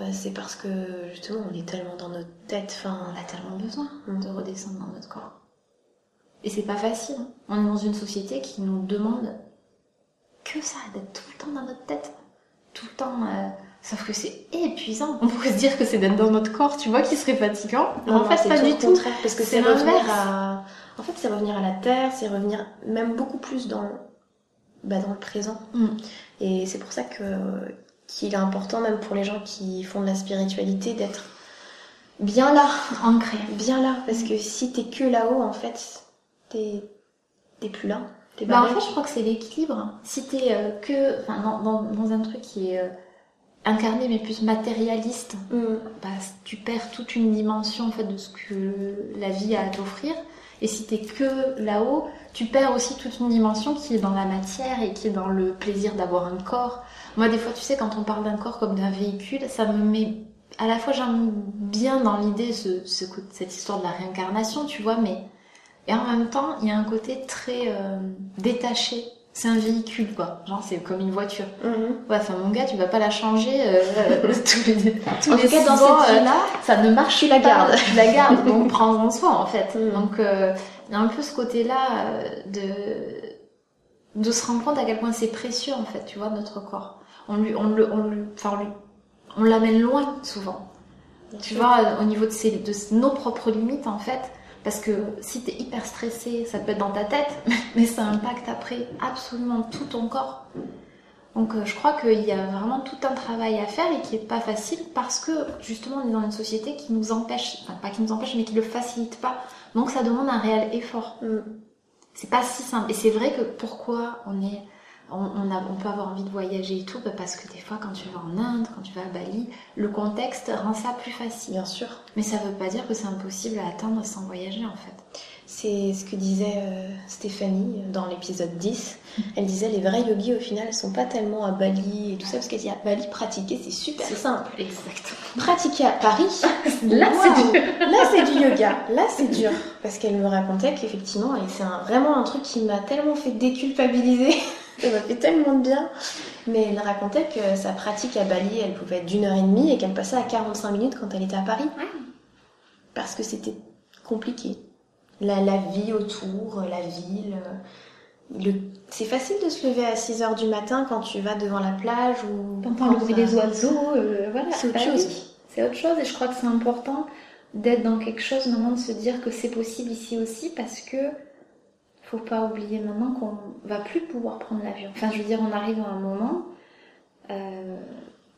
Euh, c'est parce que justement on est tellement dans notre tête. Enfin, on a tellement besoin Mm. de redescendre dans notre corps. Et c'est pas facile. hein. On est dans une société qui nous demande que ça, d'être tout le temps dans notre tête. Tout le temps. euh, Sauf que c'est épuisant. On pourrait se dire que c'est d'être dans notre corps, tu vois, qui serait fatigant. Non, en fait, c'est pas tout du tout. contraire, parce que C'est l'inverse. à. En fait, c'est revenir à la terre, c'est revenir même beaucoup plus dans, bah, dans le présent. Mm. Et c'est pour ça que qu'il est important, même pour les gens qui font de la spiritualité, d'être bien là, Ancré. bien là, parce que si t'es que là-haut, en fait, t'es plus là. Bah, en fait, je crois que c'est l'équilibre. Si t'es euh, que. Enfin, dans, dans, dans un truc qui est euh, incarné mais plus matérialiste, Mm. bah, tu perds toute une dimension en fait de ce que la vie a à t'offrir. Et si t'es que là-haut, tu perds aussi toute une dimension qui est dans la matière et qui est dans le plaisir d'avoir un corps. Moi, des fois, tu sais, quand on parle d'un corps comme d'un véhicule, ça me met. À la fois, j'aime bien dans l'idée ce, ce, cette histoire de la réincarnation, tu vois, mais. Et en même temps, il y a un côté très euh, détaché. C'est un véhicule quoi. Genre c'est comme une voiture. Mm-hmm. Ouais, enfin mon gars, tu vas pas la changer euh, tous les tous les cas, dans cette euh, là ça ne marche tu la gardes. Tu la gardes. donc prends en soin en fait. Mm. Donc euh, il y a un peu ce côté là de de se rendre compte à quel point c'est précieux en fait, tu vois, notre corps. On lui on le on lui enfin on l'amène loin souvent. tu vois, au niveau de, ses, de nos propres limites en fait parce que si tu es hyper stressé, ça peut être dans ta tête, mais ça impacte après absolument tout ton corps. Donc euh, je crois qu'il y a vraiment tout un travail à faire et qui est pas facile parce que justement on est dans une société qui nous empêche, enfin pas qui nous empêche, mais qui le facilite pas. Donc ça demande un réel effort. Mm. C'est pas si simple. Et c'est vrai que pourquoi on est on, peut avoir envie de voyager et tout, bah, parce que des fois, quand tu vas en Inde, quand tu vas à Bali, le contexte rend ça plus facile. Bien sûr. Mais ça veut pas dire que c'est impossible à atteindre sans voyager, en fait. C'est ce que disait euh, Stéphanie dans l'épisode 10. Elle disait les vrais yogis au final elles sont pas tellement à Bali et tout ça parce qu'elle dit à Bali pratiquer c'est super simple. Exact. Pratiquer à Paris, là c'est du là c'est du yoga, là c'est dur parce qu'elle me racontait qu'effectivement et c'est vraiment un truc qui m'a tellement fait déculpabiliser ça m'a fait tellement de bien. Mais elle racontait que sa pratique à Bali, elle pouvait être d'une heure et demie et qu'elle passait à 45 minutes quand elle était à Paris. Parce que c'était compliqué. La, la, vie autour, la ville. Le... C'est facile de se lever à 6 heures du matin quand tu vas devant la plage ou. T'entends le bruit des oiseaux, euh, voilà. C'est autre bah chose. C'est autre chose et je crois que c'est important d'être dans quelque chose, moment de se dire que c'est possible ici aussi parce que faut pas oublier maintenant qu'on va plus pouvoir prendre l'avion. Enfin, je veux dire, on arrive à un moment euh,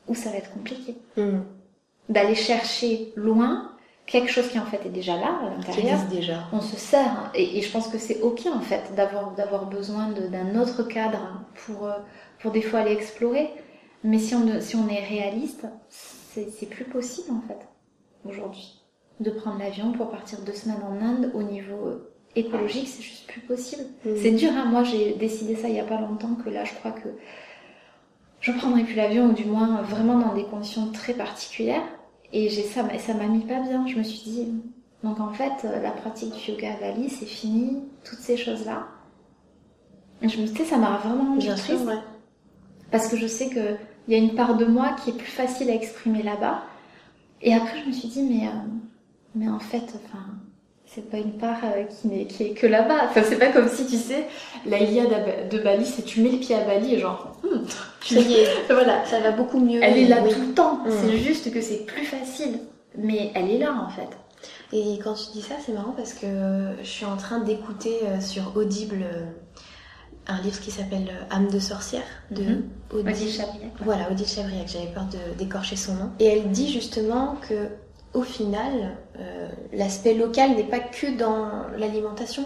où ça va être compliqué. Hmm. D'aller chercher loin quelque chose qui en fait est déjà là à l'intérieur. déjà. On se sert et, je pense que c'est ok en fait d'avoir d'avoir besoin d'un autre cadre pour euh, pour des fois aller explorer. Mais si on si on est réaliste, c'est plus possible en fait aujourd'hui de prendre l'avion pour partir deux semaines en Inde au niveau écologique, c'est juste plus possible. Mm. C'est dur, hein. moi j'ai décidé ça il y a pas longtemps que là je crois que je prendrai plus l'avion ou du moins vraiment dans des conditions très particulières. Et j'ai ça, ça m'a mis pas bien. Je me suis dit, donc en fait la pratique du yoga à Bali c'est fini, toutes ces choses là. je me disais ça m'a vraiment bien triste sûr, parce que je sais que il y a une part de moi qui est plus facile à exprimer là-bas. Et après je me suis dit mais euh, mais en fait enfin c'est pas une part euh, qui, n'est, qui est que là-bas. Enfin, c'est pas comme si, tu sais, la Iliade de Bali, c'est tu mets le pied à Bali et genre, hmm, ça y est, voilà, ça va beaucoup mieux. Elle est là tout le temps. Hmm. C'est juste que c'est plus facile. Mais elle est là, en fait. Et quand tu dis ça, c'est marrant parce que je suis en train d'écouter euh, sur Audible euh, un livre qui s'appelle Âme de sorcière de mm Odile Chabriac. Voilà, Odile Chabriac, j'avais peur de d'écorcher son nom. Et elle dit justement que au final, euh, l'aspect local n'est pas que dans l'alimentation.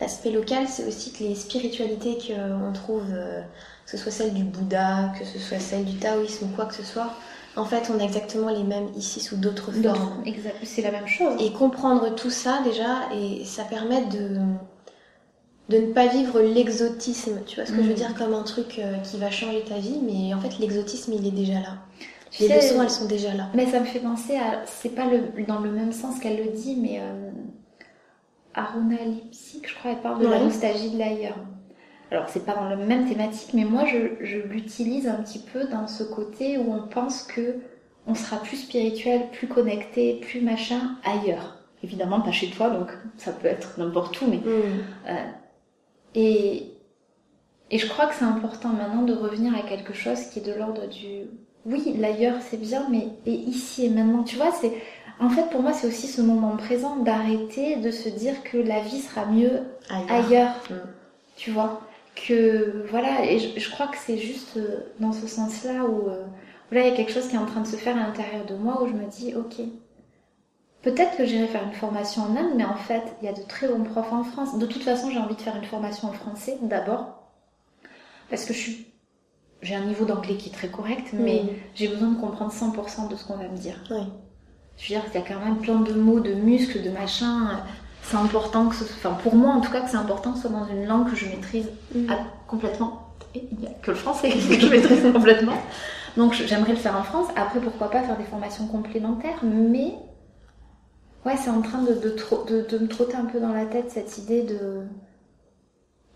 L'aspect local, c'est aussi que les spiritualités qu'on trouve, euh, que ce soit celle du Bouddha, que ce soit celle du taoïsme ou quoi que ce soit, en fait, on a exactement les mêmes ici sous d'autres formes. C'est la même chose. Et comprendre tout ça déjà, et ça permet de de ne pas vivre l'exotisme, tu vois ce que je veux mm. dire, comme un truc euh, qui va changer ta vie, mais en fait l'exotisme il est déjà là les leçons, elles sont déjà là. Mais ça me fait penser à, c'est pas le, dans le même sens qu'elle le dit, mais euh, Aruna Lipsik, je crois, elle parle de la nostalgie de l'ailleurs. Alors c'est pas dans la même thématique, mais moi je, je l'utilise un petit peu dans ce côté où on pense que on sera plus spirituel, plus connecté, plus machin ailleurs. Évidemment pas chez toi, donc ça peut être n'importe où, mais mm. euh, et et je crois que c'est important maintenant de revenir à quelque chose qui est de l'ordre du oui, l'ailleurs c'est bien, mais et ici et maintenant, tu vois, c'est en fait pour moi c'est aussi ce moment présent d'arrêter de se dire que la vie sera mieux ailleurs, mm. tu vois, que voilà, et je, crois que c'est juste euh, dans ce sens-là où euh, là il y a quelque chose qui est en train de se faire à l'intérieur de moi où je me dis ok, peut-être que j'irai faire une formation en Inde, mais en fait il y a de très bons profs en France. De toute façon j'ai envie de faire une formation en français d'abord parce que je suis j'ai un niveau d'anglais qui est très correct, mais j'ai besoin de comprendre 100% de ce qu'on va me dire. Oui. Je veux dire qu'il y a quand même plein de mots, de muscles, de machin. C'est important que ce soit, enfin pour moi en tout cas, que c'est important que ce soit dans une langue que je maîtrise mm. complètement. Et il n'y a que le français que je maîtrise complètement. Donc j'aimerais le faire en France. Après, pourquoi pas faire des formations complémentaires, mais ouais, c'est en train de, de, de, de me trotter un peu dans la tête cette idée de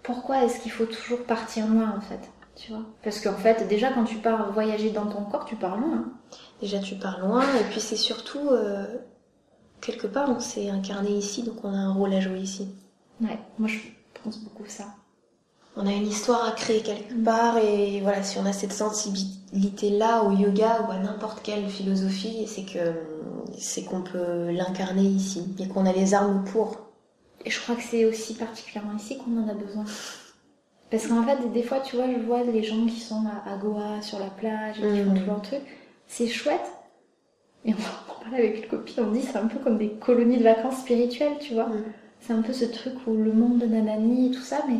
pourquoi est-ce qu'il faut toujours partir loin en fait? Tu vois Parce qu'en fait, déjà quand tu pars voyager dans ton corps, tu pars loin. Déjà tu pars loin, et puis c'est surtout, euh, quelque part, on s'est incarné ici, donc on a un rôle à jouer ici. Ouais, moi je pense beaucoup ça. On a une histoire à créer quelque part, et voilà, si on a cette sensibilité-là au yoga ou à n'importe quelle philosophie, c'est que c'est qu'on peut l'incarner ici, et qu'on a les armes pour. Et je crois que c'est aussi particulièrement ici qu'on en a besoin. Parce qu'en fait, des fois, tu vois, je vois les gens qui sont à Goa, sur la plage, et qui font Mhm. tout leur truc. C'est chouette. Et on en parlait avec une copine, on dit c'est un peu comme des colonies de vacances spirituelles, tu vois. Mhm. C'est un peu ce truc où le monde de nanani et tout ça, mais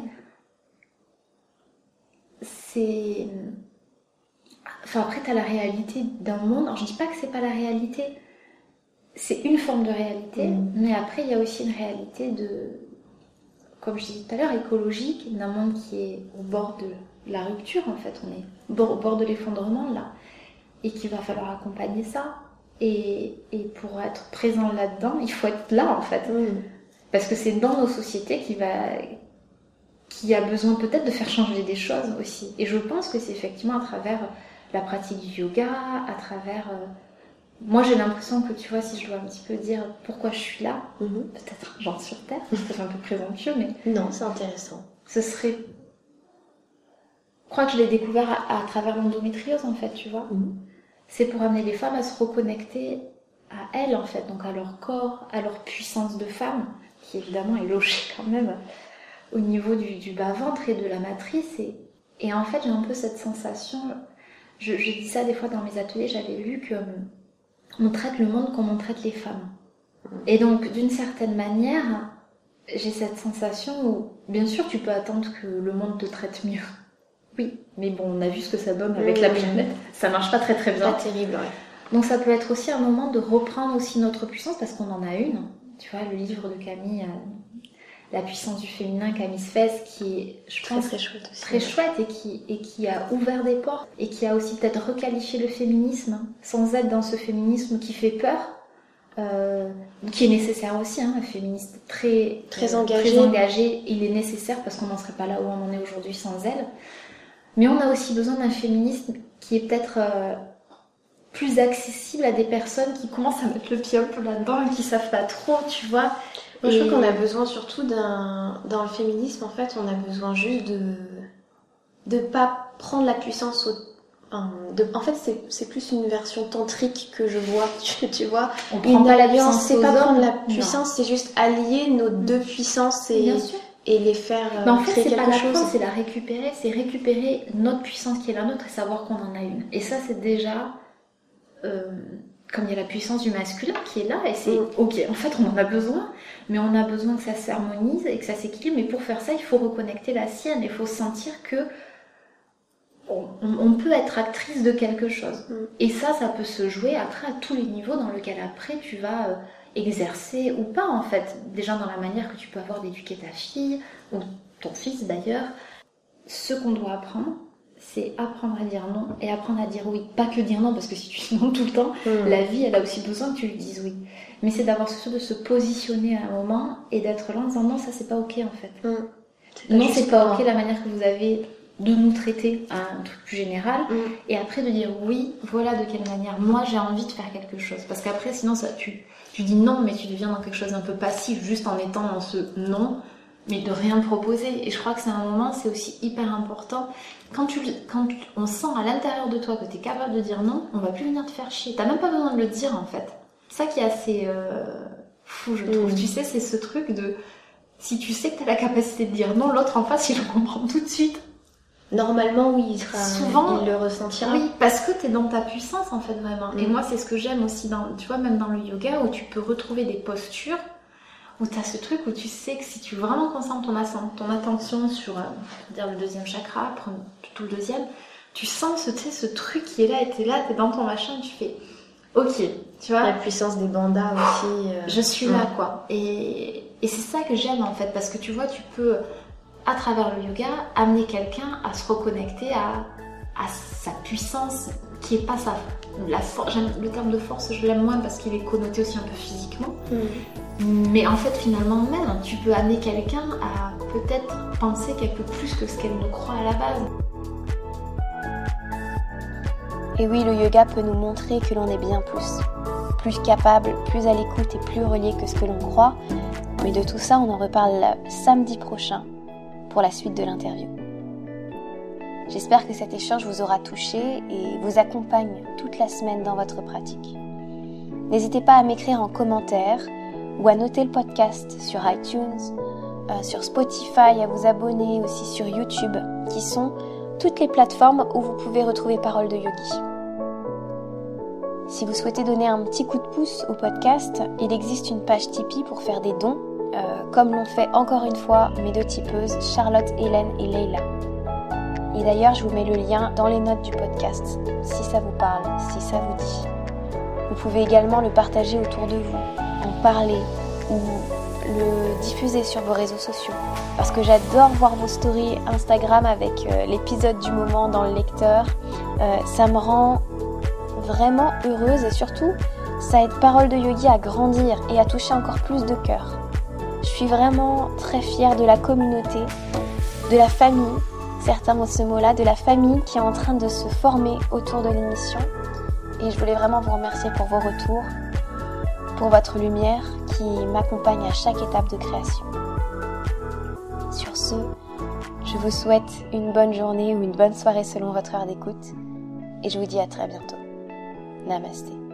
c'est. Enfin, après, t'as la réalité d'un monde. Alors, je dis pas que c'est pas la réalité. C'est une forme de réalité, Mhm. mais après, il y a aussi une réalité de, comme je disais tout à l'heure, écologique, d'un monde qui est au bord de la rupture, en fait. On est au bord, de l'effondrement, là. Et qu'il va falloir accompagner ça. Et, et pour être présent là-dedans, il faut être là, en fait. Parce que c'est dans nos sociétés qui va qui a besoin peut-être de faire changer des choses aussi. Et je pense que c'est effectivement à travers la pratique du yoga, à travers... Moi j'ai l'impression que tu vois, si je dois un petit peu dire pourquoi je suis là, Mhm. peut-être genre sur Terre, c'est peut-être un peu présomptueux, mais Non, c'est intéressant. ce serait... Je crois que je l'ai découvert à, à travers l'endométriose en fait, tu vois. Mhm. C'est pour amener les femmes à se reconnecter à elles en fait, donc à leur corps, à leur puissance de femme, qui évidemment est logée quand même au niveau du, du bas-ventre et de la matrice. Et, et en fait, j'ai un peu cette sensation, je, je dis ça des fois dans mes ateliers, j'avais vu que hum, on traite le monde comme on traite les femmes. Et donc, d'une certaine manière, j'ai cette sensation où, bien sûr, tu peux attendre que le monde te traite mieux. Oui, mais bon, on a vu ce que ça donne avec la planète. Ça marche pas très très bien. Pas terrible, ouais. Donc ça peut être aussi un moment de reprendre aussi notre puissance parce qu'on en a une. Tu vois, le livre de Camille, euh, La puissance du féminin, Camille Sfez, qui est, je Très pense, très chouette aussi. très chouette et qui, et qui a ouvert des portes et qui a aussi peut-être requalifié le féminisme hein, sans être dans ce féminisme qui fait peur. euh, qui est nécessaire aussi, hein, un féministe très, Très euh, engagé. très engagé. Il est nécessaire parce qu'on n'en serait pas là où on en est aujourd'hui sans elle. Mais on a aussi besoin d'un féminisme qui est peut-être euh, plus accessible à des personnes qui commencent à mettre le pied un peu là-dedans et qui savent pas trop, tu vois. Moi, je Et- crois qu'on a besoin surtout d'un. Dans le féminisme, en fait, on a besoin juste de. de pas prendre la puissance au. enfin, de- En fait, c'est- c'est plus une version tantrique que je vois, tu, tu vois. On prend Une alliance, c'est pas prendre la puissance, c'est juste allier nos deux puissances et, Bien sûr. et les faire euh, Mais en fait, créer c'est quelque pas la chose. c'est la récupérer, c'est récupérer notre puissance qui est la nôtre et savoir qu'on en a une. Et ça, c'est déjà, euh, comme il y a la puissance du masculin qui est là, et c'est Mm. ok, en fait, on en a besoin, mais on a besoin que ça s'harmonise et que ça s'équilibre. Mais pour faire ça, il faut reconnecter la sienne, il faut sentir que on, on peut être actrice de quelque chose. Mm. Et ça, ça peut se jouer après à tous les niveaux dans lequel après tu vas euh, exercer ou pas en fait. Déjà dans la manière que tu peux avoir d'éduquer ta fille ou ton fils d'ailleurs. Ce qu'on doit apprendre, c'est apprendre à dire non et apprendre à dire oui. Pas que dire non parce que si tu dis non tout le temps, Mm. la vie elle a aussi besoin que tu lui dises oui. Mais c'est d'avoir ce de se positionner à un moment et d'être là en disant non ça c'est pas ok en fait. Non, juste c'est pas ok la manière que vous avez de nous traiter à un truc plus général. Mm. Et après de dire oui, voilà de quelle manière moi j'ai envie de faire quelque chose. Parce qu'après, sinon, ça, tu, tu dis non, mais tu deviens dans quelque chose d'un peu passif, juste en étant dans ce non, mais de rien proposer. Et je crois que c'est un moment, c'est aussi hyper important. Quand, tu, quand on sent à l'intérieur de toi que tu es capable de dire non, on va plus venir te faire chier. T'as même pas besoin de le dire en fait. C'est ça qui est assez euh, fou, je trouve. Tu sais, c'est ce truc de. Si tu sais que tu as la capacité de dire non, l'autre en face, il le comprend tout de suite. Normalement, oui, il sera. Souvent- il le ressentira. Oui, parce que tu es dans ta puissance en fait vraiment. Et Mm. moi c'est ce que j'aime aussi dans, tu vois, même dans le yoga où tu peux retrouver des postures où tu as ce truc où tu sais que si tu vraiment concentres ton, attention sur euh, dire le deuxième chakra, prendre tout le deuxième, tu sens ce, ce truc qui est là et t'es là, t'es dans ton machin, tu fais ok, tu vois, La puissance des bandas aussi. euh, je suis là quoi. Et, et c'est ça que j'aime en fait parce que tu vois, tu peux à travers le yoga amener quelqu'un à se reconnecter à, à sa puissance qui est pas sa la force. Le terme de force, je l'aime moins parce qu'il est connoté aussi un peu physiquement. Mm. Mais en fait, finalement, même, tu peux amener quelqu'un à peut-être penser qu'elle peut plus que ce qu'elle ne croit à la base. Et oui, le yoga peut nous montrer que l'on est bien plus. Plus capable, plus à l'écoute et plus relié que ce que l'on croit. Mais de tout ça, on en reparle samedi prochain pour la suite de l'interview. J'espère que cet échange vous aura touché et vous accompagne toute la semaine dans votre pratique. N'hésitez pas à m'écrire en commentaire ou à noter le podcast sur iTunes, euh, sur Spotify, à vous abonner aussi sur YouTube, qui sont toutes les plateformes où vous pouvez retrouver Parole de Yogi. Si vous souhaitez donner un petit coup de pouce au podcast, il existe une page Tipeee pour faire des dons, euh, comme l'ont fait encore une fois mes deux tipeuses, Charlotte, Hélène et Leila. Et d'ailleurs, je vous mets le lien dans les notes du podcast, si ça vous parle, si ça vous dit. Vous pouvez également le partager autour de vous, en parler ou le diffuser sur vos réseaux sociaux. Parce que j'adore voir vos stories Instagram avec euh, l'épisode du moment dans le lecteur. Euh, ça me rend vraiment heureuse et surtout, ça aide Parole de Yogi à grandir et à toucher encore plus de cœurs. Je suis vraiment très fière de la communauté, de la famille certains mots ce mot-là, de la famille qui est en train de se former autour de l'émission. Et je voulais vraiment vous remercier pour vos retours, pour votre lumière qui m'accompagne à chaque étape de création. Sur ce, je vous souhaite une bonne journée ou une bonne soirée selon votre heure d'écoute et je vous dis à très bientôt. Namasté.